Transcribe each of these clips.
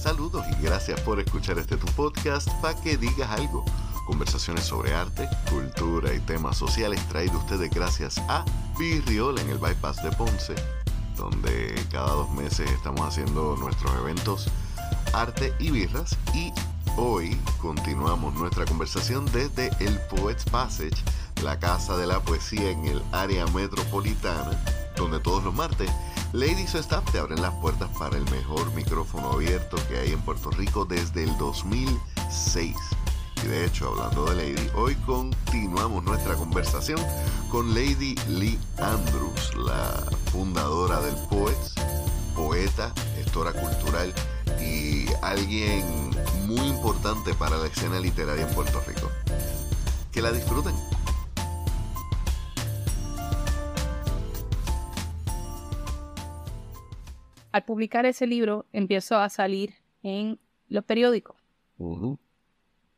Saludos y gracias por escuchar este tu podcast para que digas algo. Conversaciones sobre arte, cultura y temas sociales traído ustedes gracias a Virriol en el Bypass de Ponce, donde cada dos meses estamos haciendo nuestros eventos arte y birras y hoy continuamos nuestra conversación desde el Poets Passage, la casa de la poesía en el área metropolitana, donde todos los martes Lady su staff te abren las puertas para el mejor micrófono abierto que hay en Puerto Rico desde el 2006. Y de hecho, hablando de Lady, hoy continuamos nuestra conversación con Lady Lee Andrews, la fundadora del Poets, poeta, gestora cultural y alguien muy importante para la escena literaria en Puerto Rico. Que la disfruten. Al publicar ese libro, empiezo a salir en los periódicos.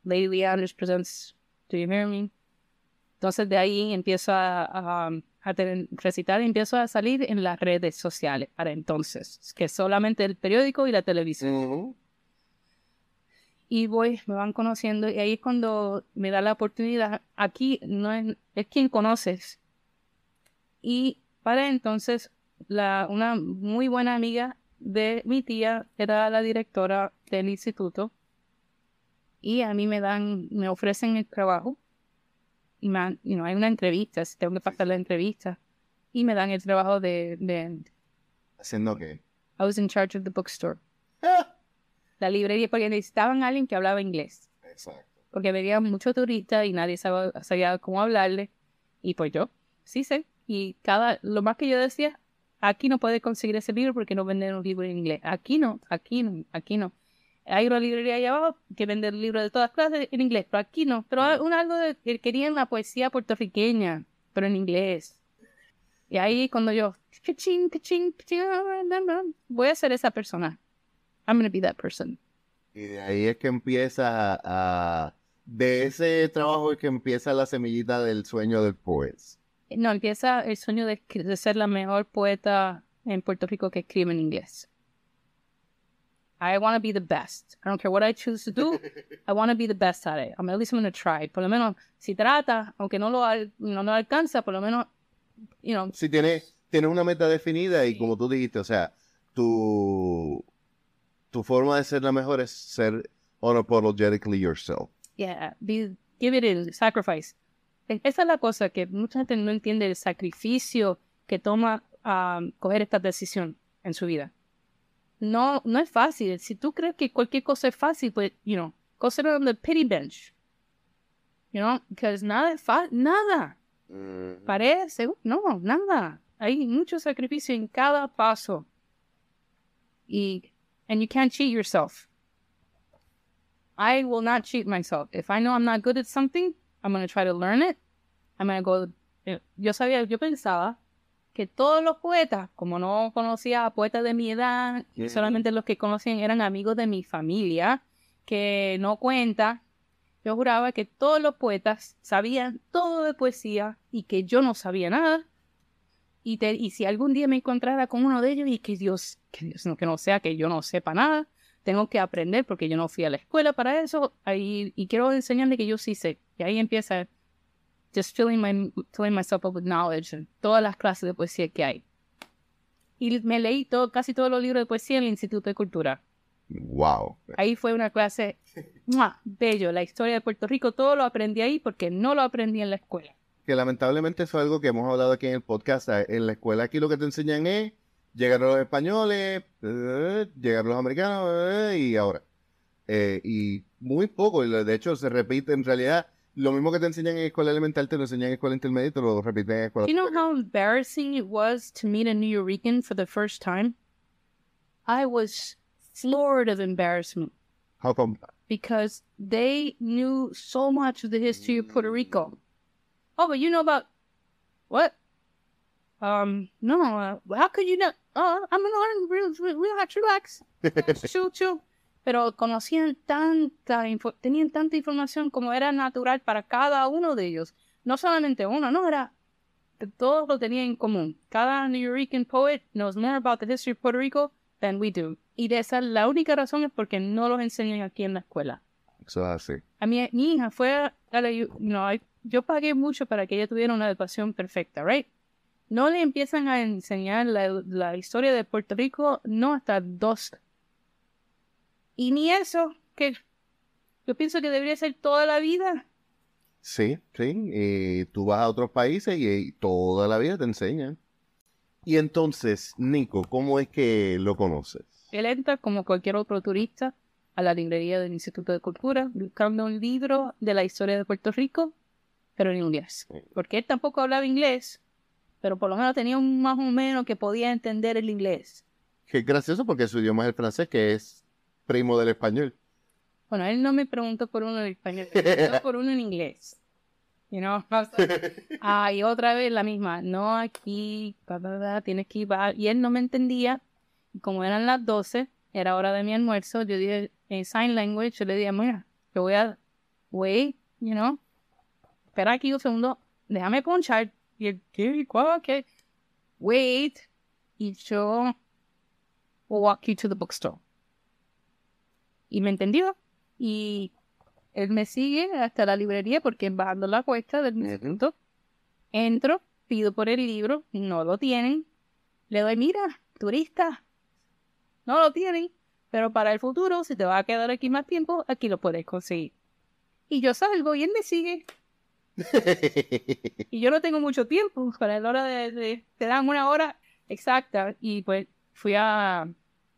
Lady Lee Andrews Presents Do You Hear Me? Entonces de ahí empiezo a, a, tener, recitar y empiezo a salir en las redes sociales para entonces, que solamente el periódico y la televisión. Y voy, me van conociendo y ahí es cuando me da la oportunidad. Aquí no es, es quien conoces. Y para entonces, la, una muy buena amiga de mi tía era la directora del instituto y a mí me dan, me ofrecen el trabajo y me, you know, hay una entrevista, si tengo que pasar la entrevista y me dan el trabajo de, de ¿Haciendo qué? I was in charge of the bookstore. La librería, porque necesitaban a alguien que hablaba inglés. Exacto. Porque venían muchos turistas y nadie sabía, sabía cómo hablarle. Y pues yo, sí sé. Y cada, lo más que yo decía, aquí no puedes conseguir ese libro porque no venden un libro en inglés. Aquí no, aquí no, aquí no. Hay una librería allá abajo que vende libros de todas clases en inglés, pero aquí no. Pero un algo de que querían la poesía puertorriqueña, pero en inglés. Y ahí cuando yo, cachín, cachín, cachín, voy a ser esa persona. I'm going to be that person. Y de ahí es que empieza a... De ese trabajo es que empieza la semillita del sueño del poets. No, empieza el sueño de, de ser la mejor poeta en Puerto Rico que escribe en inglés. I want to be the best. I don't care what I choose to do. I want to be the best at it. I'm at least going to try. Por lo menos, si trata, aunque no lo, no, no alcanza, por lo menos, you know. Si tiene, tiene una meta definida y como tú dijiste, o sea, tu, tu forma de ser la mejor es ser unapologetically yourself. Yeah, be, give it a sacrifice. Esa es la cosa que mucha gente no entiende, el sacrificio que toma um, coger esta decisión en su vida. No, no es fácil. Si tú crees que cualquier cosa es fácil, pues, you know, sit on the pity bench. You know, because nada es fácil, nada. Mm. Parece, no, nada. Hay mucho sacrificio en cada paso. Y, and you can't cheat yourself. I will not cheat myself. If I know I'm not good at something, I'm going to try to learn it. I'm going to go. eh, Yo sabía, yo pensaba que todos los poetas, como no conocía a poetas de mi edad, Yeah. solamente los que conocían eran amigos de mi familia, que no cuenta. Yo juraba que todos los poetas sabían todo de poesía y que yo no sabía nada. Y, te- y si algún día me encontrara con uno de ellos y que Dios, que Dios no, que no sea que yo no sepa nada, tengo que aprender porque yo no fui a la escuela para eso ahí, y quiero enseñarle que yo sí sé. Y ahí empieza just filling, my, filling myself up with knowledge en todas las clases de poesía que hay. Y me leí todo, casi todos los libros de poesía en el Instituto de Cultura. Wow. Ahí fue una clase ¡mua! bello, la historia de Puerto Rico, todo lo aprendí ahí porque no lo aprendí en la escuela. Que lamentablemente eso es algo que hemos hablado aquí en el podcast. Ah, En la escuela aquí lo que te enseñan es llegar a los españoles, eh, llegar a los americanos eh, y ahora. Eh, y muy poco, de hecho se repite en realidad. Lo mismo que te enseñan en escuela elemental, te lo enseñan en escuela intermedia y te lo repiten en escuela. You know how embarrassing it was to meet a New Yorican for the first time? I was floored of embarrassment How come? because they knew so much of the history of Puerto Rico. Oh, but you know about what? Um, no, uh, how could you not? Oh, I'm gonna learn. Real, relax, relax. chill, chill. Pero conocían tanta, tenían tanta información como era natural para cada uno de ellos. No solamente uno, no era. Todos lo tenían en común. Cada New Yorican poet knows more about the history of Puerto Rico than we do. Y de esa la única razón es porque no los enseñan aquí en la escuela. Eso es así. A mi, mi hija fue a la, no, yo pagué mucho para que ella tuviera una educación perfecta, right? No le empiezan a enseñar la, la historia de Puerto Rico, no hasta dos. Y ni eso, que yo pienso que debería ser toda la vida. Sí, sí. Y tú vas a otros países y, toda la vida te enseñan. Y entonces, Nico, ¿cómo es que lo conoces? Él entra como cualquier otro turista a la librería del Instituto de Cultura buscando un libro de la historia de Puerto Rico, pero en inglés. Porque él tampoco hablaba inglés, pero por lo menos tenía un más o menos que podía entender el inglés. Qué gracioso porque su idioma es el francés, que es primo del español. Bueno, él no me preguntó por uno en español, me preguntó por uno en inglés. You know? ah, y otra vez la misma, no aquí, tienes que ir, y él no me entendía, y como eran las 12, era hora de mi almuerzo, yo dije en sign language, yo le dije, mira, yo voy a, wait, you know, espera aquí un segundo, déjame ponchar, y él, ¿qué? ¿Qué? Wait, y yo will walk you to the bookstore. Y me entendió, y él me sigue hasta la librería porque bajando la cuesta del instituto. Entro, pido por el libro, no lo tienen. Le doy, mira, turista, no lo tienen, pero para el futuro, si te va a quedar aquí más tiempo, aquí lo puedes conseguir. Y yo salgo y él me sigue. y yo no tengo mucho tiempo, para la hora de, te dan una hora exacta. Y pues fui a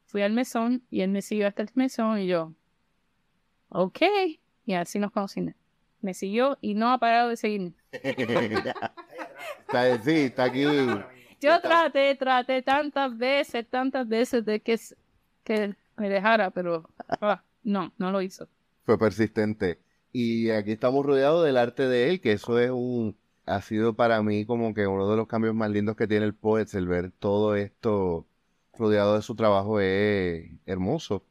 fui al mesón y él me siguió hasta el mesón y yo, ok. Y así nos conocimos. Me siguió y no ha parado de seguirme. está, sí, está aquí. Yo traté, traté tantas veces, tantas veces de que, que me dejara, pero ah, no, no lo hizo. Fue persistente. Y aquí estamos rodeados del arte de él, que eso es un, ha sido para mí como que uno de los cambios más lindos que tiene el Poets, el ver todo esto rodeado de su trabajo es hermoso.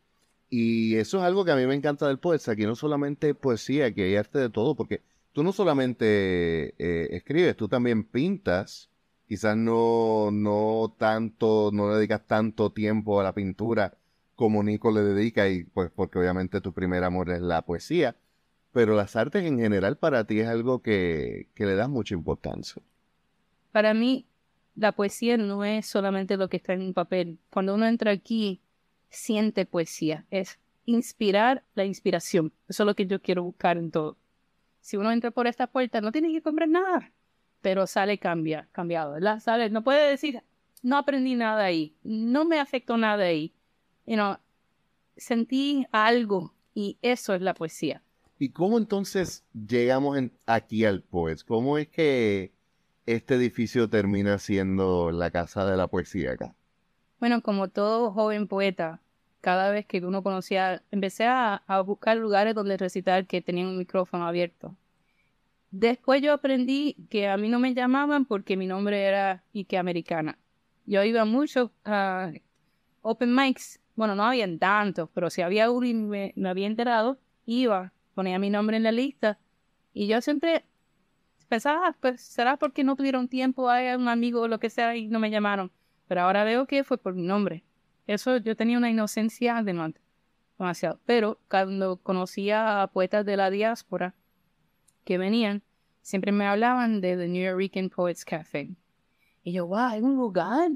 Y eso es algo que a mí me encanta del poeta. Aquí no solamente poesía, aquí hay arte de todo, porque tú no solamente eh, escribes, tú también pintas. Quizás no, no tanto, no le dedicas tanto tiempo a la pintura como Nico le dedica, y pues porque obviamente tu primer amor es la poesía. Pero las artes en general para ti es algo que, que le das mucha importancia. Para mí, la poesía no es solamente lo que está en un papel. Cuando uno entra aquí, siente poesía, es inspirar la inspiración. Eso es lo que yo quiero buscar en todo. Si uno entra por esta puerta, no tiene que comprar nada, pero sale cambia, cambiado, Sale, no puede decir, no aprendí nada ahí, no me afectó nada ahí. You know, sentí algo y eso es la poesía. ¿Y cómo entonces llegamos aquí al Poets? ¿Cómo es que este edificio termina siendo la casa de la poesía acá? Bueno, como todo joven poeta, cada vez que uno conocía, empecé a, buscar lugares donde recitar que tenían un micrófono abierto. Después yo aprendí que a mí no me llamaban porque mi nombre era Ike Americana. Yo iba mucho a open mics. Bueno, no habían tantos, pero si había uno y me, había enterado, iba, ponía mi nombre en la lista. Y yo siempre pensaba, pues será porque no tuvieron tiempo, hay un amigo o lo que sea y no me llamaron. Pero ahora veo que fue por mi nombre. Eso yo tenía una inocencia demasiado. Pero cuando conocía a poetas de la diáspora que venían, siempre me hablaban de The New York Poets Cafe. Y yo, wow, hay un lugar.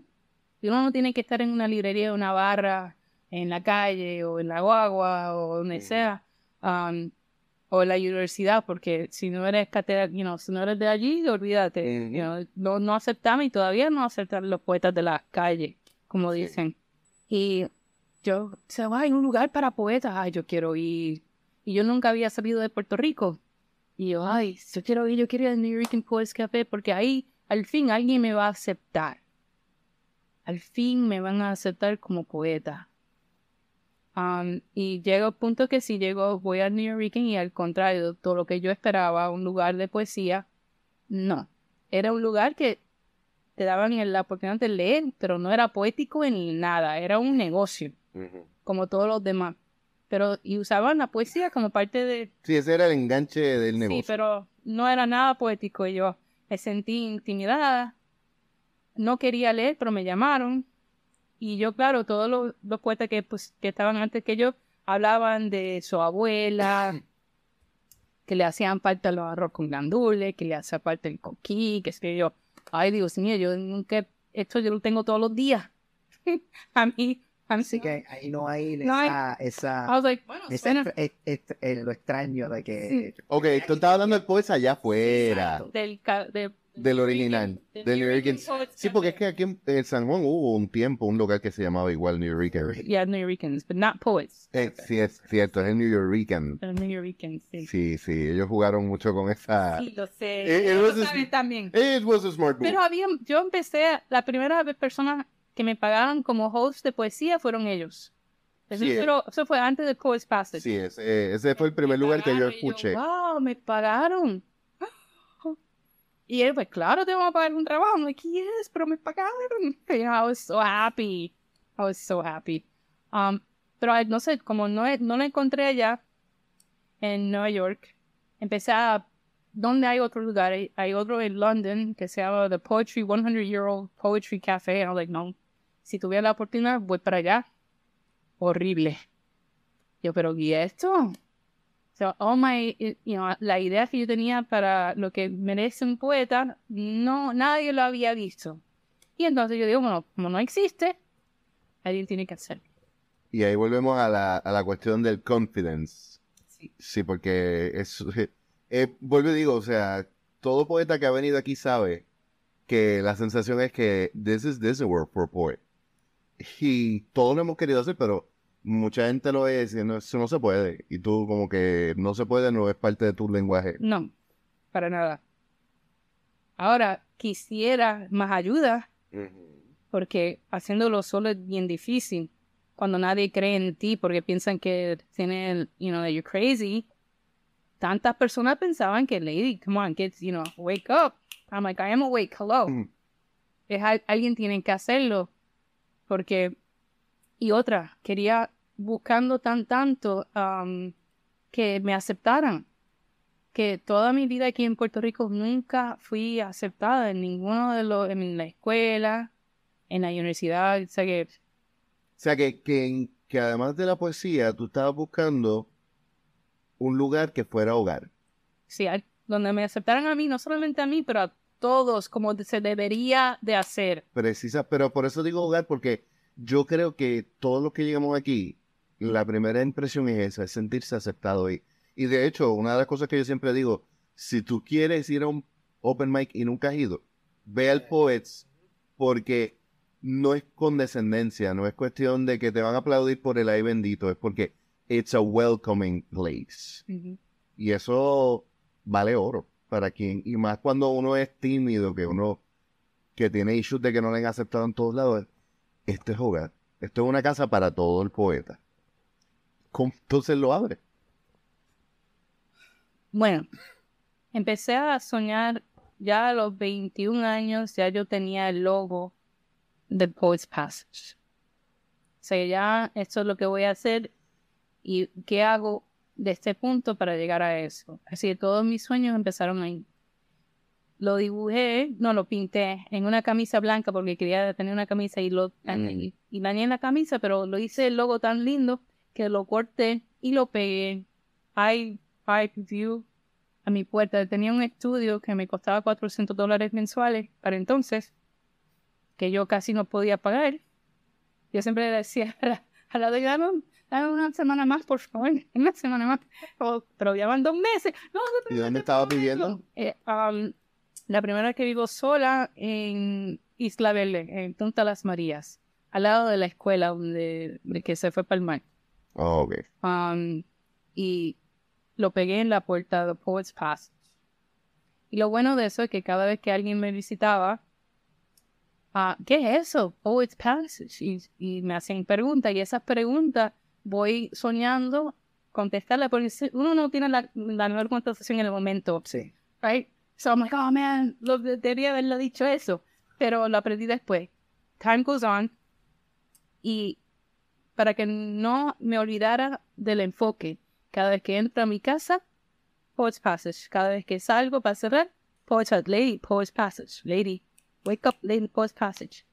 Y uno no tiene que estar en una librería, una barra, en la calle o en la guagua o donde sea, um, o la universidad, porque si no eres catedral, si no eres de allí, olvídate. no, no aceptamos y todavía no aceptan los poetas de la calle, como dicen. Y yo, se va en un lugar para poetas, ay, yo quiero ir. Y yo nunca había salido de Puerto Rico. Y yo, ay, yo quiero ir, yo quiero ir al New York Poets Café porque ahí al fin alguien me va a aceptar. Al fin me van a aceptar como poeta. Um, y llega el punto que si llego, voy al New York y al contrario, todo lo que yo esperaba, un lugar de poesía, no. Era un lugar que te daban la oportunidad de leer, pero no era poético en nada, era un negocio, como todos los demás. Pero, y usaban la poesía como parte de... Sí, ese era el enganche del negocio. Sí, pero no era nada poético y yo me sentí intimidada. No quería leer, pero me llamaron. Y yo, claro, todos los, los poetas que, pues, que estaban antes que yo hablaban de su abuela, que le hacían falta los arroz con gandules, que le hacía falta el coquí, que es que yo, ay Dios mío, yo nunca, esto yo lo tengo todos los días. a mí, Así que ahí no hay esa, esa, I was like, bueno, ese suena- es- es- es lo extraño de que Ok, tú estabas hablando del poets allá afuera. del, de- Del original. del Del New York. Sí, porque es que aquí en, en San Juan hubo un tiempo, un lugar que se llamaba igual New York. Yeah, New Yorkers, but not poets. Eh, sí, es cierto, es el New York. The New Yorkers, sí. Sí, sí, ellos jugaron mucho con esa. Sí, lo sé. Eh, it was a- también. It was a smart. Pero había, yo empecé, la primera vez personas que me pagaron como host de poesía fueron ellos. Eso, Sí, eh. pero eso fue antes de Poets Passage. Sí, ese, ese fue el primer Me lugar que yo escuché. wow, me pagaron. Y él, pues claro, te vamos a pagar un trabajo. I'm like, yes, pero me pagaron. You know, I was so happy. I was so happy. Um, pero no sé, como no, no lo encontré allá en Nueva York, empecé a... ¿Dónde hay otro lugar? Hay, otro en London que se llama The Poetry 100 Year Old Poetry Cafe. And I was like, no, si tuviera la oportunidad, voy para allá. Horrible. Yo, pero ¿y esto? So, all my, eh, you know, la idea que yo tenía para lo que merece un poeta, no, nadie lo había visto. Y entonces yo digo, bueno, como no existe, alguien tiene que hacerlo. Y ahí volvemos a la, a la cuestión del confidence. Sí. Sí, porque es, eh, vuelvo y digo, o sea, todo poeta que ha venido aquí sabe que la sensación es que this is this work for a poet. Y todos lo hemos querido hacer, pero mucha gente lo y no, eso no se puede. Y tú como que no se puede, no es parte de tu lenguaje. No, para nada. Ahora, quisiera más ayuda, porque haciéndolo solo es bien difícil. Cuando nadie cree en ti porque piensan que tienen, you know, that you're crazy. Tantas personas pensaban que, lady, come on, kids, you know, wake up. I'm like, I am awake, hello. Es al- alguien tiene que hacerlo. Porque, y otra, quería buscando tan tanto um, que me aceptaran. Que toda mi vida aquí en Puerto Rico nunca fui aceptada en ninguno de los, en la escuela, en la universidad, o sea que O sea, que, que, que además de la poesía, tú estabas buscando un lugar que fuera hogar. sí, donde me aceptaran a mí, no solamente a mí, pero a todos, como se debería de hacer. Precisa, pero por eso digo hogar, porque yo creo que todos los que llegamos aquí, la primera impresión es esa, es sentirse aceptado. Y, y de hecho, una de las cosas que yo siempre digo, si tú quieres ir a un open mic y nunca has ido, ve al Poets, porque no es condescendencia, no es cuestión de que te van a aplaudir por el ay bendito, es porque it's a welcoming place. Y eso vale oro para quien, y más cuando uno es tímido, que uno que tiene issues de que no le han aceptado en todos lados, este es hogar. Esto es una casa para todo el poeta. ¿Cómo entonces lo abre? Bueno, empecé a soñar ya a los 21 años, ya yo tenía el logo del Poets Passage. O sea, ya esto es lo que voy a hacer y qué hago de este punto para llegar a eso. Así que todos mis sueños empezaron ahí. Lo dibujé, no lo pinté en una camisa blanca porque quería tener una camisa y lo Mm. y, y dañé la camisa, pero lo hice el logo tan lindo que lo corté y lo pegué. Hay Pipe View a mi puerta. Tenía un estudio que me costaba 400 dólares mensuales para entonces, que yo casi no podía pagar. Yo siempre le decía a la, a la dueña, dame, dame una semana más, por favor, una semana más. Pero ya van dos meses. No, no, ¿Y dónde estabas viviendo? eh, um, la primera vez que vivo sola en Isla Verde, en Punta Las Marías, al lado de la escuela donde de que se fue para el mar. Oh, ok. Um, y lo pegué en la puerta de Poets Passage. Y lo bueno de eso es que cada vez que alguien me visitaba, ah, ¿qué es eso? Poets Passage. Y, y me hacían preguntas y esas preguntas voy soñando contestarlas porque uno no tiene la, la mejor contestación en el momento Sí. right? So I'm like, oh man, lo, debería haberle dicho eso. Pero lo aprendí después. Time goes on. Y para que no me olvidara del enfoque, cada vez que entro a mi casa, Poets Passage. Cada vez que salgo para cerrar, Poets Passage. Lady, Poets Passage. Lady, wake up, Lady, Poets Passage.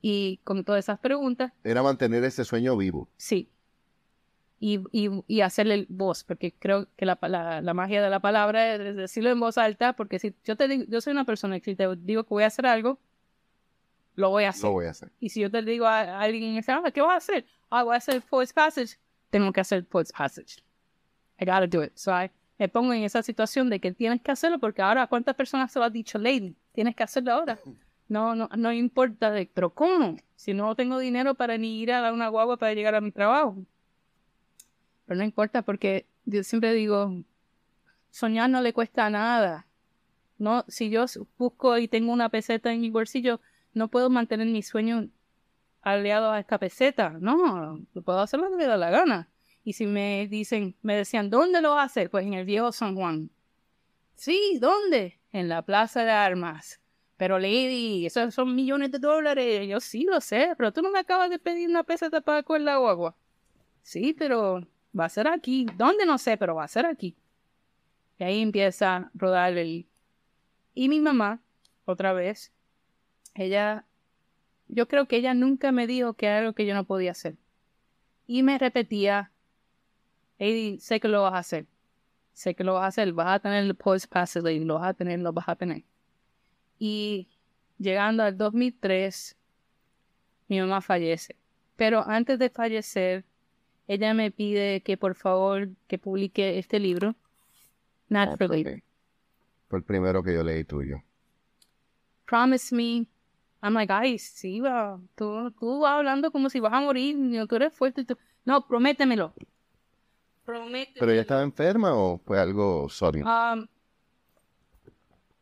Y con todas esas preguntas. Era mantener ese sueño vivo. Sí. Y, y, y hacerle voz, porque creo que la, la, la, magia de la palabra es decirlo en voz alta, porque si yo te digo, yo soy una persona que si te digo que voy a hacer algo, lo voy a hacer. Lo voy a hacer. Y si yo te digo a, alguien, ¿qué voy a hacer? Ah, voy a hacer Passage. Tengo que hacer Poets Passage. I gotta do it. So I, me pongo en esa situación de que tienes que hacerlo porque ahora, ¿cuántas personas se lo ha dicho, Lady? Tienes que hacerlo ahora. No, no, no importa, pero ¿cómo? Si no tengo dinero para ni ir a una guagua para llegar a mi trabajo. Pero no importa porque yo siempre digo, soñar no le cuesta nada. No, si yo busco y tengo una peseta en mi bolsillo, no puedo mantener mi sueño aliado a esta peseta. No, puedo hacer lo que me da la gana. Y si me dicen, me decían, ¿dónde lo hace? Pues en el viejo San Juan. Sí, ¿dónde? En la Plaza de Armas. Pero Lady, esos son millones de dólares. Yo sí lo sé, pero tú no me acabas de pedir una peseta para coger la agua. Sí, pero va a ser aquí. ¿Dónde? No sé, pero va a ser aquí. Y ahí empieza a rodar el... Y mi mamá, otra vez, ella, yo creo que ella nunca me dijo que era algo que yo no podía hacer. Y me repetía, Eddie, sé que lo vas a hacer. Sé que lo vas a hacer. Vas a tener el post passively, lo vas a tener, lo vas a tener. Y llegando al 2003, mi mamá fallece. Pero antes de fallecer, ella me pide que por favor que publique este libro, Naturally. Fue el primero que yo leí tuyo. Promise me I'm like, ay, sí, tú, tú vas hablando como si vas a morir, tú eres fuerte. No, prométemelo. Prométemelo. ¿Pero ella estaba enferma o fue algo sólido? Um,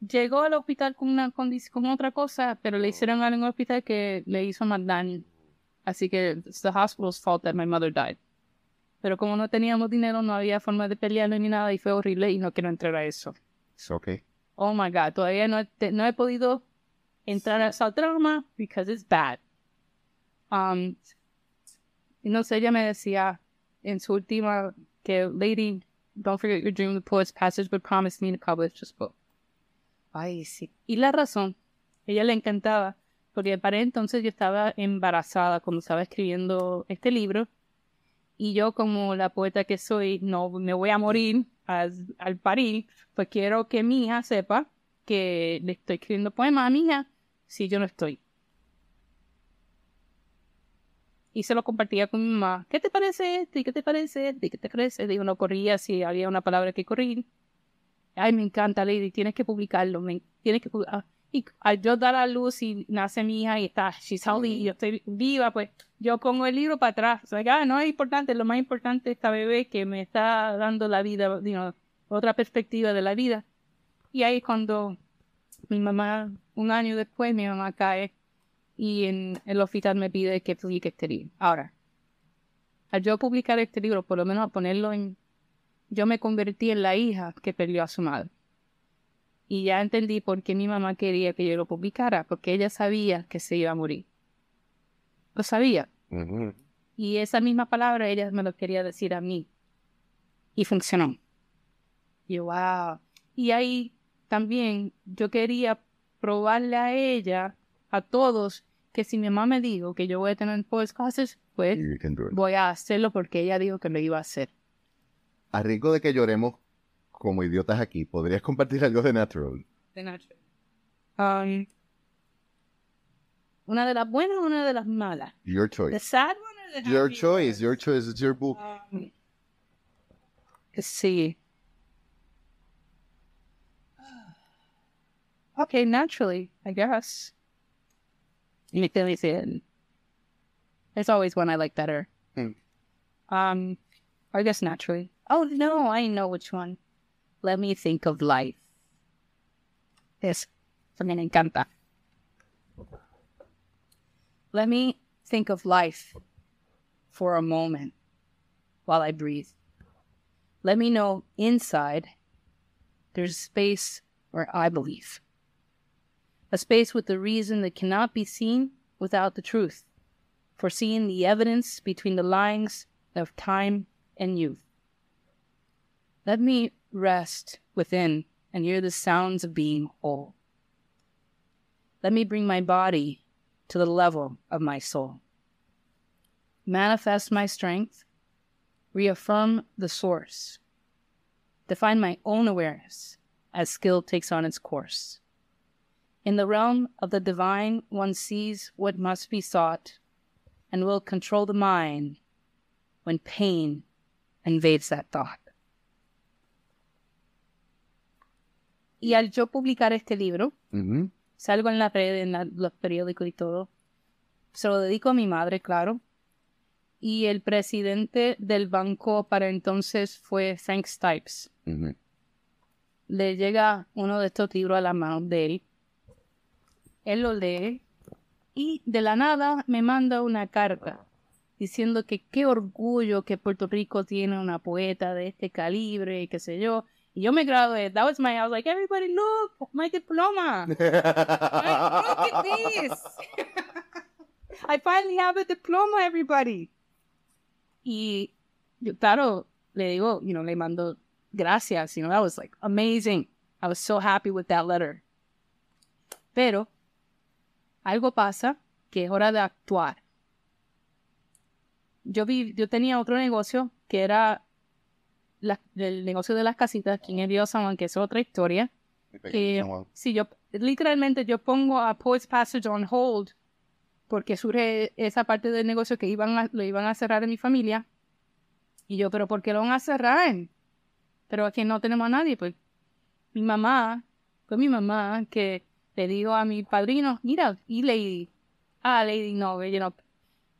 llegó al hospital con una condición, con otra cosa, pero le hicieron algo en el hospital que le hizo más daño. Así que it's the hospital's fault that my mother died. Pero como no teníamos dinero, no había forma de pelearlo ni nada y fue horrible y no quiero entrar a eso. It's okay. Oh my God, todavía no, no he podido entrar a esa trauma because it's bad. Um, y no sé, ella me decía en su última que, lady, don't forget your dream, the poet's passage, but promise me to publish this book. Ay, sí. Y la razón, ella le encantaba, porque para entonces yo estaba embarazada cuando estaba escribiendo este libro, y yo como la poeta que soy, no me voy a morir al, al parir, pues quiero que mi hija sepa que le estoy escribiendo poemas a mi hija si yo no estoy. Y se lo compartía con mi mamá. ¿Qué te parece este? ¿Qué te parece este? ¿Qué te parece? Digo, no corría si había una palabra que correr. Ay, me encanta, Lady, tienes que publicarlo. Me, tienes que publicar. Y al yo dar a luz y nace mi hija y está, she's healthy, y yo estoy viva, pues yo pongo el libro para atrás. O sea, ah, no es importante, lo más importante es esta bebé que me está dando la vida, otra perspectiva de la vida. Y ahí cuando mi mamá, un año después, mi mamá cae y en el hospital me pide que publique este libro. Ahora, al yo publicar este libro, por lo menos a ponerlo en... Yo me convertí en la hija que perdió a su madre. Y ya entendí por qué mi mamá quería que yo lo publicara, porque ella sabía que se iba a morir. Lo sabía. Y esa misma palabra ella me lo quería decir a mí. Y funcionó. Y wow. Y ahí también yo quería probarle a ella, a todos, que si mi mamá me dijo que yo voy a tener clases, pues voy a hacerlo porque ella dijo que lo iba a hacer. A rico de que lloremos como idiotas aquí, ¿podrías compartir algo de Natural? De Natural. Um, una de las buenas o una de las malas? Your choice. The sad one or the Your choice, your choice, it's your book. Um, sí. Okay, naturally, I guess. It's always one I like better. Hmm. Um, I guess naturally. Oh no, I know which one. Let me think of life. This, me encanta. Let me think of life for a moment while I breathe. Let me know inside there's space where I believe a space with the reason that cannot be seen without the truth, foreseeing the evidence between the lines of time and youth. Let me rest within and hear the sounds of being whole. Let me bring my body to the level of my soul. Manifest my strength, reaffirm the source, define my own awareness as skill takes on its course. In the realm of the divine, one sees what must be sought and will control the mind when pain invades that thought. Y al yo publicar este libro, salgo en la red, en la- los periódicos y todo. Se lo dedico a mi madre, claro. Y el presidente del banco para entonces fue Frank. Ujú. Le llega uno de estos libros a la mano de él. Él lo lee y de la nada me manda una carta diciendo que qué orgullo que Puerto Rico tiene una poeta de este calibre y qué sé yo. Y yo me gradué. That was my, I was like, everybody look, my diploma. Like, look at this. I finally have a diploma, everybody. Y yo, claro, le digo, you know, le mando gracias. You know, that was like amazing. I was so happy with that letter. Pero algo pasa que es hora de actuar. Yo vi, yo tenía otro negocio que era la- el negocio de las casitas aquí en el río San Juan, que es otra historia que si yo literalmente yo pongo a Poets Passage on hold porque surge esa parte del negocio que iban a, lo iban a cerrar en mi familia y yo pero ¿por qué lo van a cerrar? pero aquí no tenemos a nadie pues mi mamá fue mi mamá que le dijo a mi padrino mira y Lady ah Lady no you know,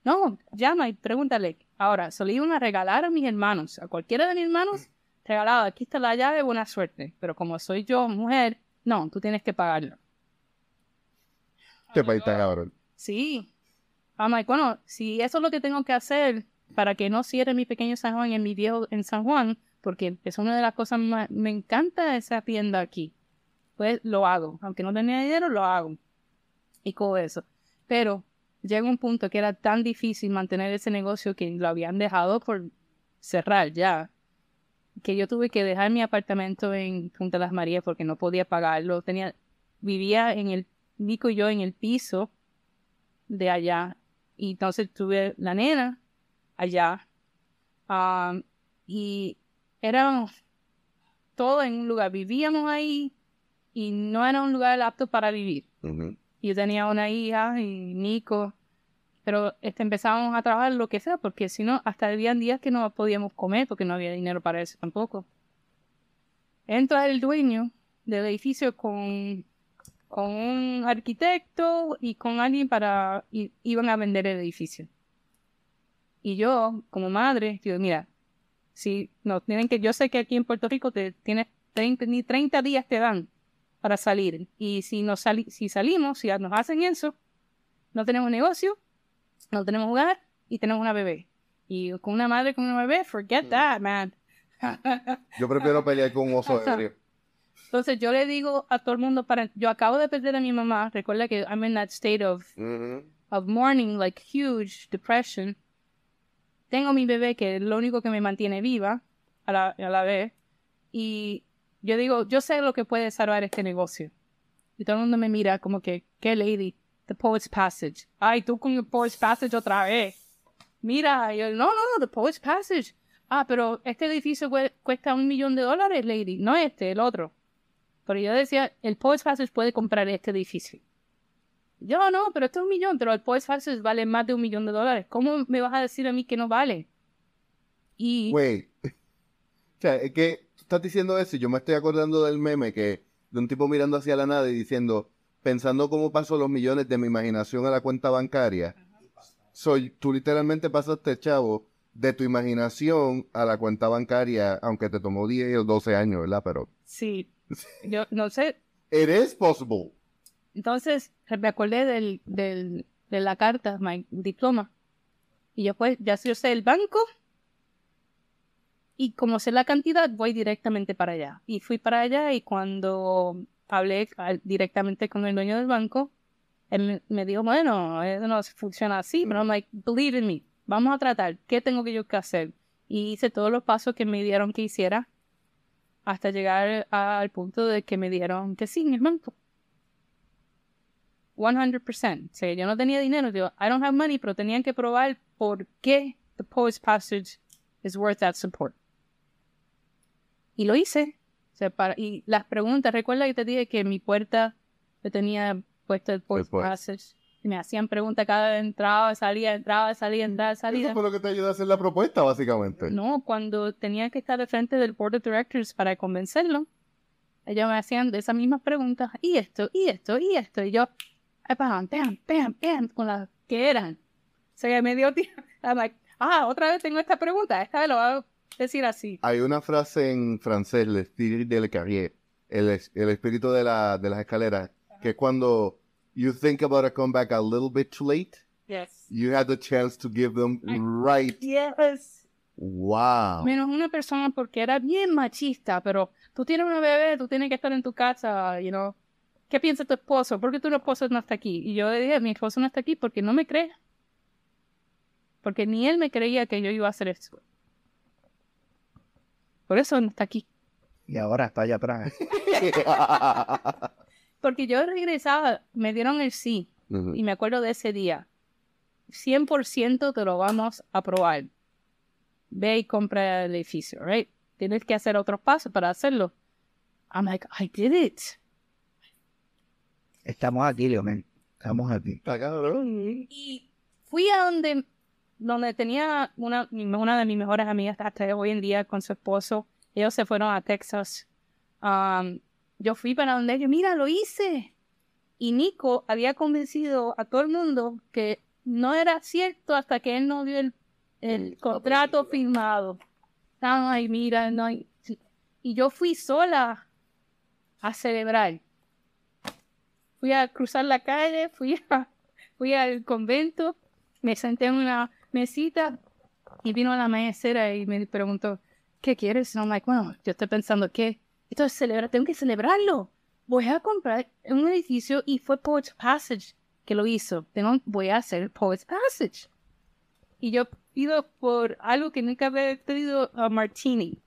no llama y pregúntale ahora se lo iban a regalar a mis hermanos a cualquiera de mis hermanos regalado, aquí está la llave, buena suerte. Pero como soy yo, mujer, no, tú tienes que pagarlo. Este país cabrón. Sí. I'm like, bueno, si eso es lo que tengo que hacer para que no cierre mi pequeño San Juan en mi viejo en San Juan, porque es una de las cosas más, me encanta esa tienda aquí. Pues lo hago. Aunque no tenía dinero, lo hago. Y con eso. Pero llega un punto que era tan difícil mantener ese negocio que lo habían dejado por cerrar ya. Que yo tuve que dejar mi apartamento en Punta Las Marías porque no podía pagarlo. Tenía, vivía en el, Nico y yo en el piso de allá. Y entonces tuve la nena allá. Um, y era todo en un lugar. Vivíamos ahí y no era un lugar apto para vivir. Y Yo tenía una hija y Nico, pero este, empezábamos a trabajar lo que sea, porque si no, hasta habían días que no podíamos comer porque no había dinero para eso tampoco. Entra el dueño del edificio con, con un arquitecto y con alguien para, y, iban a vender el edificio. Y yo, como madre, digo, mira, si no tienen que, yo sé que aquí en Puerto Rico te tienes 30, ni 30 días te dan para salir. Y si, nos sali si salimos, si nos hacen eso, no tenemos negocio, no tenemos hogar y tenemos una bebé. Y con una madre con una bebé, forget that, man. Yo prefiero pelear con un oso aéreo. Entonces yo le digo a todo el mundo, para, yo acabo de perder a mi mamá, recuerda que I'm in that state of, Ujú. of mourning, like huge depression. Tengo mi bebé que es lo único que me mantiene viva a la, a la vez. Y yo digo, yo sé lo que puede salvar este negocio. Y todo el mundo me mira como que, ¿qué lady? The Poet's Passage. Ay, tú con el Poet's Passage otra vez. Mira, yo, no, no, no, The Poet's Passage. Ah, pero este edificio cue- cuesta un millón de dólares, lady. No este, el otro. Pero yo decía, el Poet's Passage puede comprar este edificio. Yo no, pero esto es un millón, pero el Poet's Passage vale más de un millón de dólares. ¿Cómo me vas a decir a mí que no vale? Y Güey. O sea, es que estás diciendo eso y yo me estoy acordando del meme que de un tipo mirando hacia la nada y diciendo, pensando cómo paso los millones de mi imaginación a la cuenta bancaria. Soy, tú literalmente pasaste, chavo, de tu imaginación a la cuenta bancaria, aunque te tomó 10 o 12 años, ¿verdad? Pero sí, yo no sé, it is possible. Entonces me acordé del, del, de la carta, mi diploma. Y yo pues, ya yo sé el banco. Y como sé la cantidad, voy directamente para allá. Y fui para allá y cuando hablé directamente con el dueño del banco, él me, dijo, bueno, eso no funciona así, pero I'm like, believe in me, vamos a tratar, ¿qué tengo que yo que hacer? Y hice todos los pasos que me dieron que hiciera hasta llegar al punto de que me dieron que sí en el banco. 100%. O sea, yo no tenía dinero. Yo, I don't have money, pero tenían que probar por qué the poet's passage is worth that support. Y lo hice. O sea, para, y las preguntas, recuerda que te dije que en mi puerta yo tenía puesto el poet's passage. Y me hacían preguntas cada vez entraba, salía, entraba, salía, entraba, salía. Eso fue lo que te ayudó a hacer la propuesta, básicamente. No, cuando tenía que estar de frente del board of directors para convencerlo, ellos me hacían de esas mismas preguntas, y esto, y esto, y esto, y yo, pam, pam, pam, pam, con las que eran. O sea, que me dio tiempo. ah, otra vez tengo esta pregunta, esta vez lo a decir así. Hay una frase en francés, el espíritu de la carrière, el, el espíritu de, la, de las escaleras, que es cuando you think about a comeback a little bit too late. Yes. You had the chance to give them right. Yes. Wow. Menos una persona porque era bien machista, pero tú tienes una bebé, tú tienes que estar en tu casa, you know. ¿Qué piensa tu esposo? ¿Por qué tu esposo no está aquí? Y yo le dije, mi esposo no está aquí porque no me cree. Porque ni él me creía que yo iba a hacer esto. Por eso no está aquí. Y ahora está allá atrás. porque yo regresaba, me dieron el sí. Y me acuerdo de ese día. 100% te lo vamos a probar. Ve y compra el edificio, right? Tienes que hacer otros pasos para hacerlo. I'm like, I did it. Estamos aquí, Leomen. Estamos aquí. Y fui a donde, donde tenía una, una de mis mejores amigas hasta hoy en día con su esposo. Ellos se fueron a Texas. Um, yo fui para donde ellos, mira, lo hice. Y Nico había convencido a todo el mundo que no era cierto hasta que él no dio el, el contrato firmado. Ay, mira, no hay... Y yo fui sola a celebrar fui a cruzar la calle, fui, a, fui al convento, me senté en una mesita y vino la maestra y me preguntó, ¿qué quieres? Y I'm like, bueno, yo estoy pensando que esto es celebrar, tengo que celebrarlo. Voy a comprar un edificio y fue Poets Passage que lo hizo. Tengo, voy a hacer Poets Passage. Y yo pido por algo que nunca había pedido a Martini.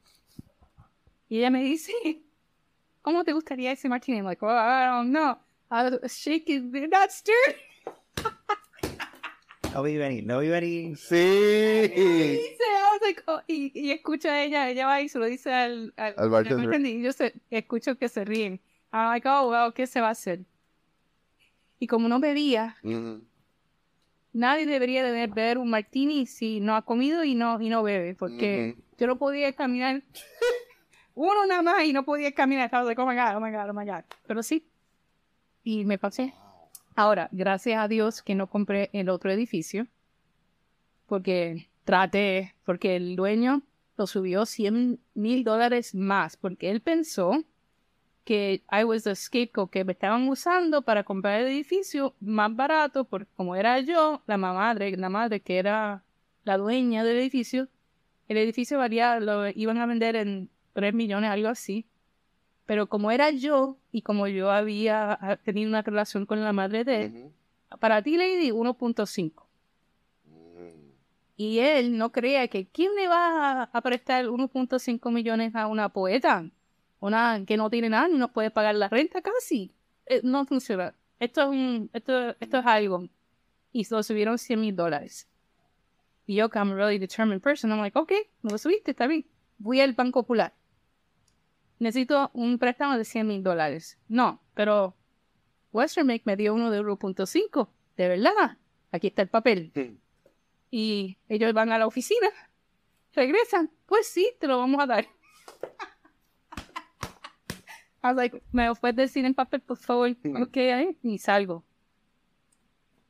Y ella me dice, ¿cómo te gustaría ese Martini? I'm like, oh, I don't know. I was shaking, not stirred. No vi venir, no vi venir. Sí. Oh, y, y escucho a ella, ella va y se lo dice al, al, al bartender. Y yo se, escucho que se ríen. I'm like, oh, well, ¿qué se va a hacer? Y como no bebía, uh -huh. nadie debería de beber un martini si no ha comido y no, y no bebe, porque uh -huh. yo no podía caminar uno nada más y no podía caminar. Estaba de, like, oh my God, oh my God, oh my God. Pero sí, y me pasé. Ahora, gracias a Dios que no compré el otro edificio, porque traté, porque el dueño lo subió 100 mil dólares más, porque él pensó que I was the scapegoat, que me estaban usando para comprar el edificio más barato, porque como era yo, la madre, la madre que era la dueña del edificio, el edificio valía, lo iban a vender en 3 millones, algo así. Pero como era yo y como yo había tenido una relación con la madre de él, para ti, Lady, 1.5. Y él no creía que ¿quién le va a, prestar 1.5 millones a una poeta? Una que no tiene nada y no puede pagar la renta casi. Eh, no funciona. Esto es, un, esto, esto es algo. Y lo subieron 100 mil dólares. Y yo, como really determined person, I'm like, ok, me lo subiste, está bien. Voy al Banco Popular necesito un préstamo de 100 mil dólares. No, pero Western Make me dio uno de 1.5. De verdad, aquí está el papel. Y ellos van a la oficina, regresan. Pues sí, te lo vamos a dar. I was like, ¿me puedes decir en papel, por favor? Ok, ahí, y salgo.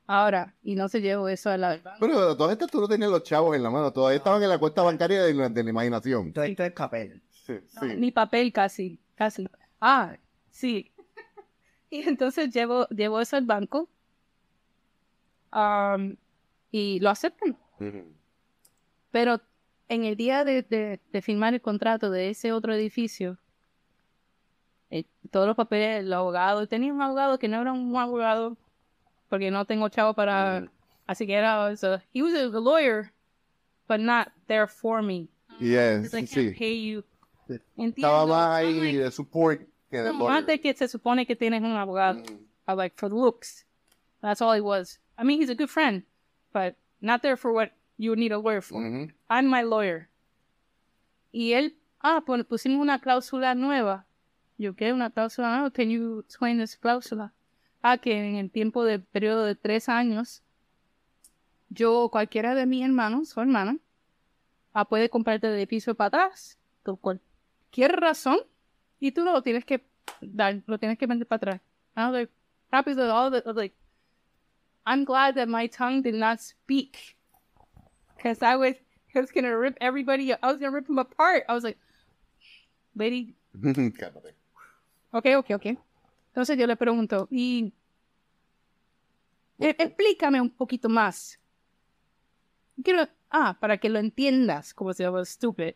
Ahora, y no se llevo eso a la... Pero todas estas tú no tenías los chavos en la mano, todavía estaban en la cuenta bancaria de la, de la imaginación. Todo esto es papel. Sí, sí. Ni papel casi, casi. Ah, sí. y entonces llevo, llevo eso al banco um, y lo aceptan. Uh -huh. Pero en el día de, de, de, firmar el contrato de ese otro edificio, eh, todos los papeles, el abogado, tenía un abogado que no era un abogado porque no tengo chavo para... Uh -huh. Así que era, he was a lawyer, but not there for me. Yes, I sí. can't pay you. Entiendo. Estaba más ahí de support que de no, Antes que se supone que tienes un abogado. Mm. I like for looks. That's all he was. I mean, he's a good friend, but not there for what you would need a lawyer for. Ujú. I'm my lawyer. Y él, ah, pues pusimos una cláusula nueva. Yo, ¿qué? Una cláusula nueva. Can you explain this cláusula? Ah, que en el tiempo de periodo de tres años, yo o cualquiera de mis hermanos o hermanas ah, puede comprarte el edificio para atrás por cualquier razón y tú no lo tienes que dar, lo tienes que vender para atrás. I was like, rápido, all the, I was like, I'm glad that my tongue did not speak. Because I was, I was going to rip everybody, I was going to rip them apart. I was like, lady, ok, ok, ok. Entonces yo le pregunto, y e- explícame un poquito más. Quiero, ah, para que lo entiendas, como se llama stupid.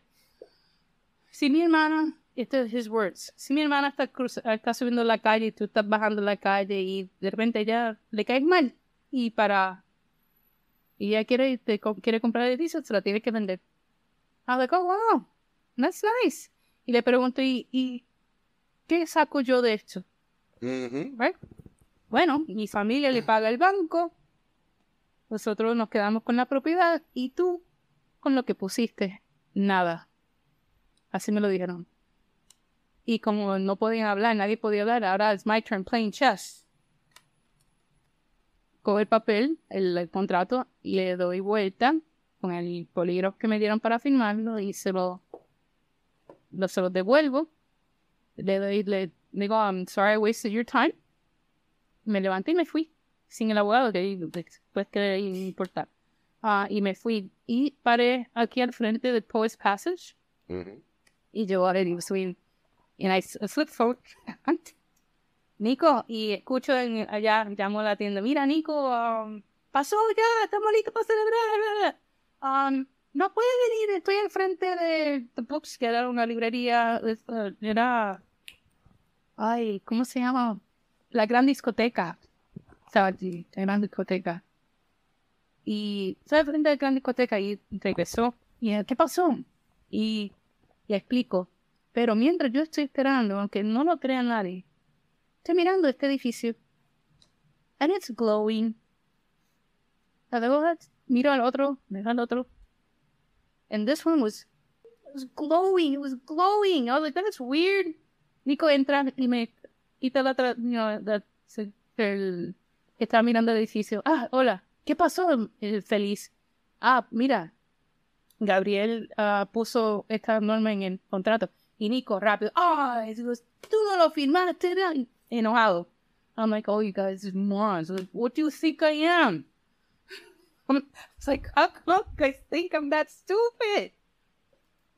Si mi hermana, esto es his words, si mi hermana está, cruz- está subiendo la calle y tú estás bajando la calle y de repente ella le caes mal y para, y ella quiere, te quiere comprar el edificio, se la tiene que vender. I'm like, oh, wow, that's nice. Y le pregunto, ¿y, y qué saco yo de esto? Right? Bueno, mi familia le paga el banco, nosotros nos quedamos con la propiedad y tú con lo que pusiste, nada. Así me lo dijeron. Y como no podían hablar, nadie podía hablar, ahora es my turn playing chess. Cojo el papel, el, contrato, y le doy vuelta con el polígrafo que me dieron para firmarlo y se lo, lo se lo devuelvo. Le doy, le digo, I'm sorry I wasted your time. Me levanté y me fui. Sin el abogado, que después que le importar. Ah, y me fui. Y paré aquí al frente del Poets Passage. Y yo ahora digo, soy. Y. Nico, y escucho en- allá, llamo a la tienda. Mira, Nico, um, pasó ya, estamos listos para celebrar. Um, no puede venir, estoy al frente de The Books, que era una librería, era. Ay, ¿cómo se llama? La gran discoteca. Estaba allí, la gran discoteca. Y estoy al frente de la gran discoteca y regresó. Y ¿qué pasó? Y y explico. Pero mientras yo estoy esperando, aunque no lo crea nadie, estoy mirando este edificio. And it's glowing. A luego miro al otro, miro al otro. And this one was, was glowing. It was glowing. I was like, that's weird. Nico entra y me quita la tra- you know, se- el, que está mirando el edificio. Ah, hola. ¿Qué pasó? Eh, feliz. Ah, mira, Gabriel ah, puso esta norma en el contrato. Y Nico rápido, ah, was- tú no lo firmaste, ¿verdad?" enojado. I'm like, oh, you guys are morons. What do you think I am? It's like, how come you guys think I'm that stupid?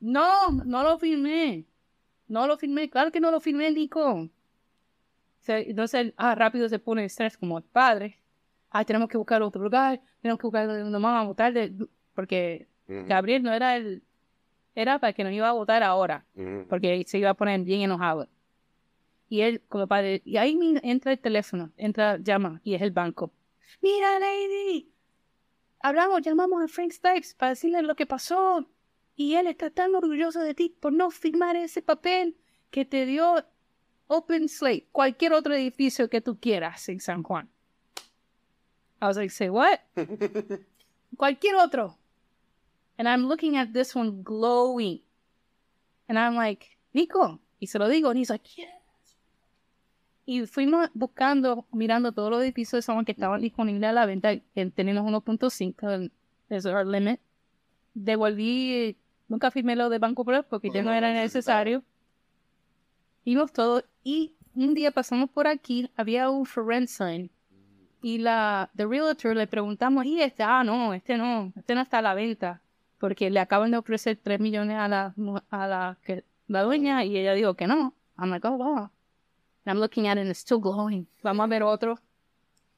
No, no lo firmé. No lo firmé, claro que no lo firmé, Nico. Entonces, ah, rápido se pone estrés como el padre. Ah, tenemos que buscar otro lugar, tenemos que buscar donde vamos a votar, de- porque Gabriel no era el. Era para que nos iba a votar ahora, porque se iba a poner bien enojado. Y él, como padre, y ahí entra el teléfono, entra, llama, y es el banco. Mira, lady, hablamos, llamamos a Frank Stipes para decirle lo que pasó. Y él está tan orgulloso de ti por no firmar ese papel que te dio Open Slate, cualquier otro edificio que tú quieras en San Juan. I was like, say what? cualquier otro. And I'm looking at this one glowing. And I'm like, Nico. Y se lo digo. And he's like, yes. Y fuimos buscando, mirando todos los edificios de San Juan que estaban disponibles a la venta. que Tenemos 1.5, es our limit. Devolví, nunca firmé lo de Banco Popular porque ya no era necesario. Vimos todo. Y un día pasamos por aquí, había un for rent sign. Y la the realtor le preguntamos, ¿y este? Ah, no, este no, este no está a la venta. Porque le acaban de ofrecer 3 millones a la, a la, que, la dueña y ella dijo que no. I'm like, oh, wow. And I'm looking at it and it's still glowing. Vamos a ver otro.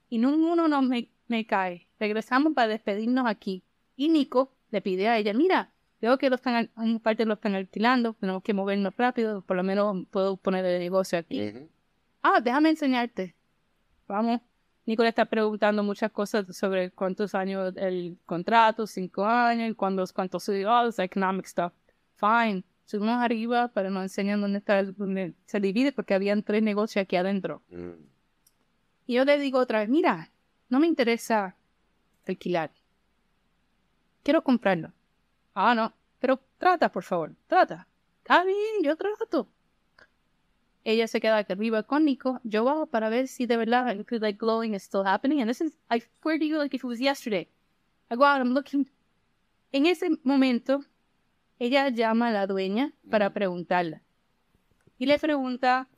Y ninguno nos me, me cae. Regresamos para despedirnos aquí. Y Nico le pide a ella, mira, veo que lo están, una parte lo están alquilando, tenemos que movernos rápido, por lo menos puedo poner el negocio aquí. Ah, déjame enseñarte. Vamos. Nico le está preguntando muchas cosas sobre cuántos años el contrato, cinco años, cuántos, cuántos ciudadanos, economic stuff. Fine. Subimos arriba, pero nos enseñan dónde está el, dónde se divide porque habían tres negocios aquí adentro. Ujú. Y yo le digo otra vez, mira, no me interesa alquilar. Quiero comprarlo. Ah, no, pero trata, por favor, trata. Está bien, yo trato. Ella se queda aquí arriba con Nico. Yo bajo para ver si de verdad like glowing is still happening. And this is, I swear to you, like if it was yesterday. I go out, I'm looking. En ese momento, ella llama a la dueña para preguntarla. Y le pregunta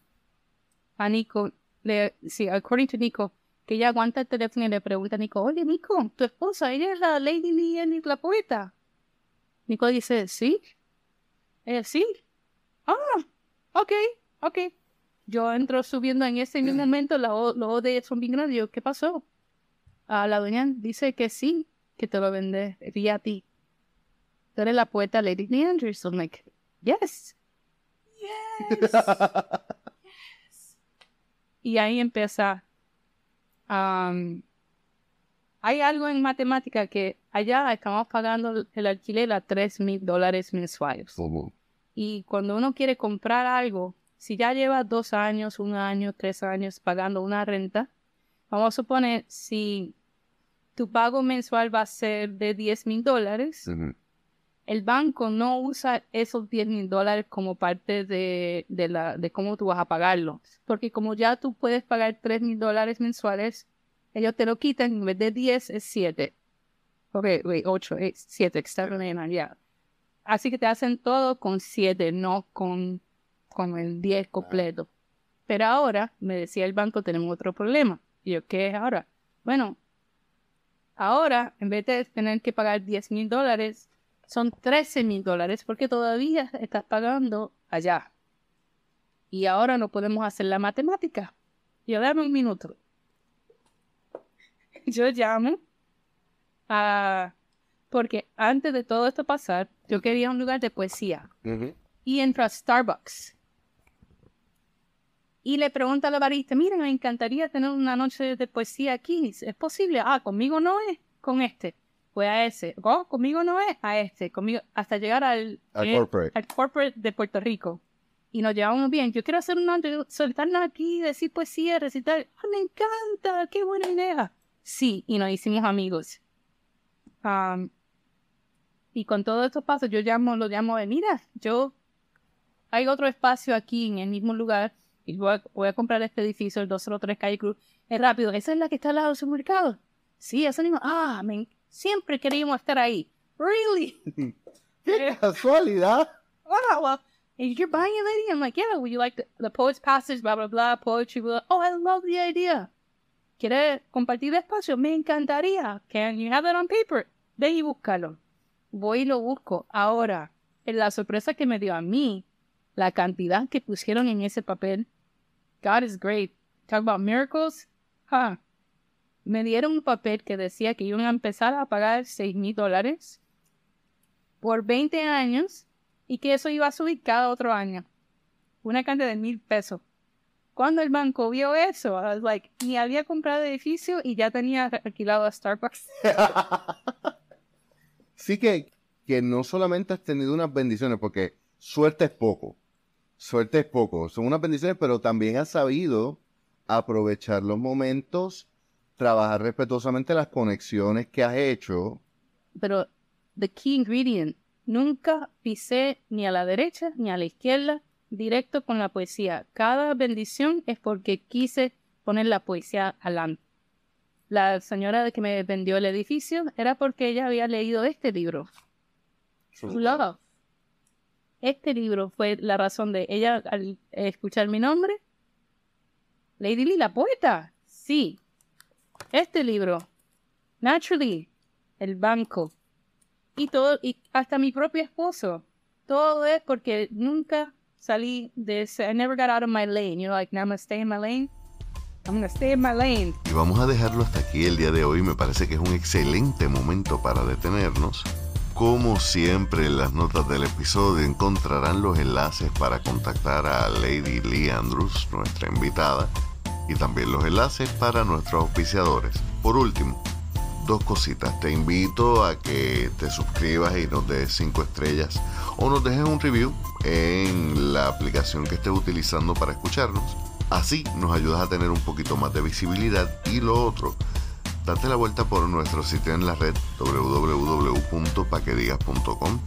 a Nico, le, sí, according to Nico, que ella aguanta el teléfono y le pregunta a Nico, oye Nico, tu esposa, ella es la Lady Lee la poeta. Nico dice, sí. Ella, sí. Ah, ok, ok. Yo entro subiendo en ese mismo momento, la o- los ella son bien grandes. Yo, ¿qué pasó? Ah, la dueña dice que sí, que te lo vende vía a ti. Tú eres la poeta Lady Andrews. I'm like, yes. Yes. y ahí empieza. um, hay algo en matemática que allá estamos pagando el alquiler a 3 mil dólares mensuales. Y cuando uno quiere comprar algo, si ya lleva dos años, un año, tres años pagando una renta, vamos a suponer si tu pago mensual va a ser de 10 mil dólares, el banco no usa esos 10 mil dólares como parte de, de, la, de cómo tú vas a pagarlo. Porque como ya tú puedes pagar 3 mil dólares mensuales, ellos te lo quitan, en vez de 10 es 7. Ok, wait, 8, 7, 7, 9, ya. Así que te hacen todo con 7, no con, con el 10 completo. Pero ahora, me decía el banco, tenemos otro problema. Y yo, ¿qué es ahora? Bueno, ahora, en vez de tener que pagar 10 mil dólares, son 13 mil dólares porque todavía estás pagando allá. Y ahora no podemos hacer la matemática. Yo dame un minuto. Yo llamo a... Porque antes de todo esto pasar, yo quería un lugar de poesía. Y entro a Starbucks. Y le pregunta a la barista, mira, me encantaría tener una noche de poesía aquí. ¿Es posible? Ah, conmigo no es, con este. Fue a ese. Oh, conmigo no es, a este. Conmigo, hasta llegar al, Al eh, corporate. al corporate de Puerto Rico. Y nos llevamos bien. Yo quiero hacer una, soltarnos aquí, decir poesía, recitar. Ah, me encanta, qué buena idea. Sí, y nos hicimos amigos. Am, y con todos estos pasos, yo llamo, lo llamo de, mira, yo, hay otro espacio aquí en el mismo lugar, y voy a, voy a comprar este edificio, el 203 Calle Cruz, es rápido, esa es la que está al lado del supermercado. Sí, esa misma, ah, men, siempre queríamos estar ahí. Really? ¡Qué casualidad! wow, well, if you're buying it, lady, I'm like, yeah, would you like the, the poet's passage, blah, blah, blah, poetry, blah. Oh, I love the idea. ¿Quieres compartir espacio? Me encantaría. Can you have it on paper? Ve y búscalo. Voy y lo busco. Ahora, en la sorpresa que me dio a mí, la cantidad que pusieron en ese papel. God is great. Talk about miracles. Huh. Me dieron un papel que decía que iban a empezar a pagar 6 mil dólares por 20 años y que eso iba a subir cada otro año. Una cantidad de mil pesos. Cuando el banco vio eso, I was like, ni había comprado edificio y ya tenía alquilado a Starbucks. Sí que, que no solamente has tenido unas bendiciones, porque suerte es poco. Suerte es poco. Son unas bendiciones, pero también has sabido aprovechar los momentos, trabajar respetuosamente las conexiones que has hecho. Pero the key ingredient, nunca pisé ni a la derecha ni a la izquierda directo con la poesía. Cada bendición es porque quise poner la poesía adelante. La señora que me vendió el edificio era porque ella había leído este libro. Love. Este libro fue la razón de ella al escuchar mi nombre. Lady Lee, la poeta. Sí. Este libro. Naturally. El banco. Y todo, y hasta mi propio esposo. Todo es porque nunca salí de ese. I never got out of my lane. You know, like, now I'm gonna stay in my lane. I'm gonna stay in my lane. Y vamos a dejarlo hasta aquí el día de hoy. Me parece que es un excelente momento para detenernos. Como siempre, en las notas del episodio encontrarán los enlaces para contactar a Lady Lee Andrews, nuestra invitada, y también los enlaces para nuestros auspiciadores. Por último, dos cositas. Te invito a que te suscribas y nos des 5 estrellas o nos dejes un review en la aplicación que estés utilizando para escucharnos. Así nos ayudas a tener un poquito más de visibilidad. Y lo otro, date la vuelta por nuestro sitio en la red www.paquedigas.com.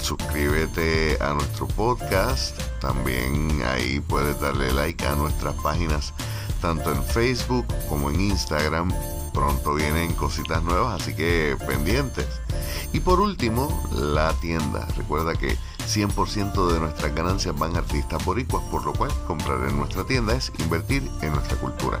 Suscríbete a nuestro podcast. También ahí puedes darle like a nuestras páginas tanto en Facebook como en Instagram. Pronto vienen cositas nuevas, así que pendientes. Y por último, la tienda. Recuerda que 100% de nuestras ganancias van a artistas boricuas, por lo cual comprar en nuestra tienda es invertir en nuestra cultura.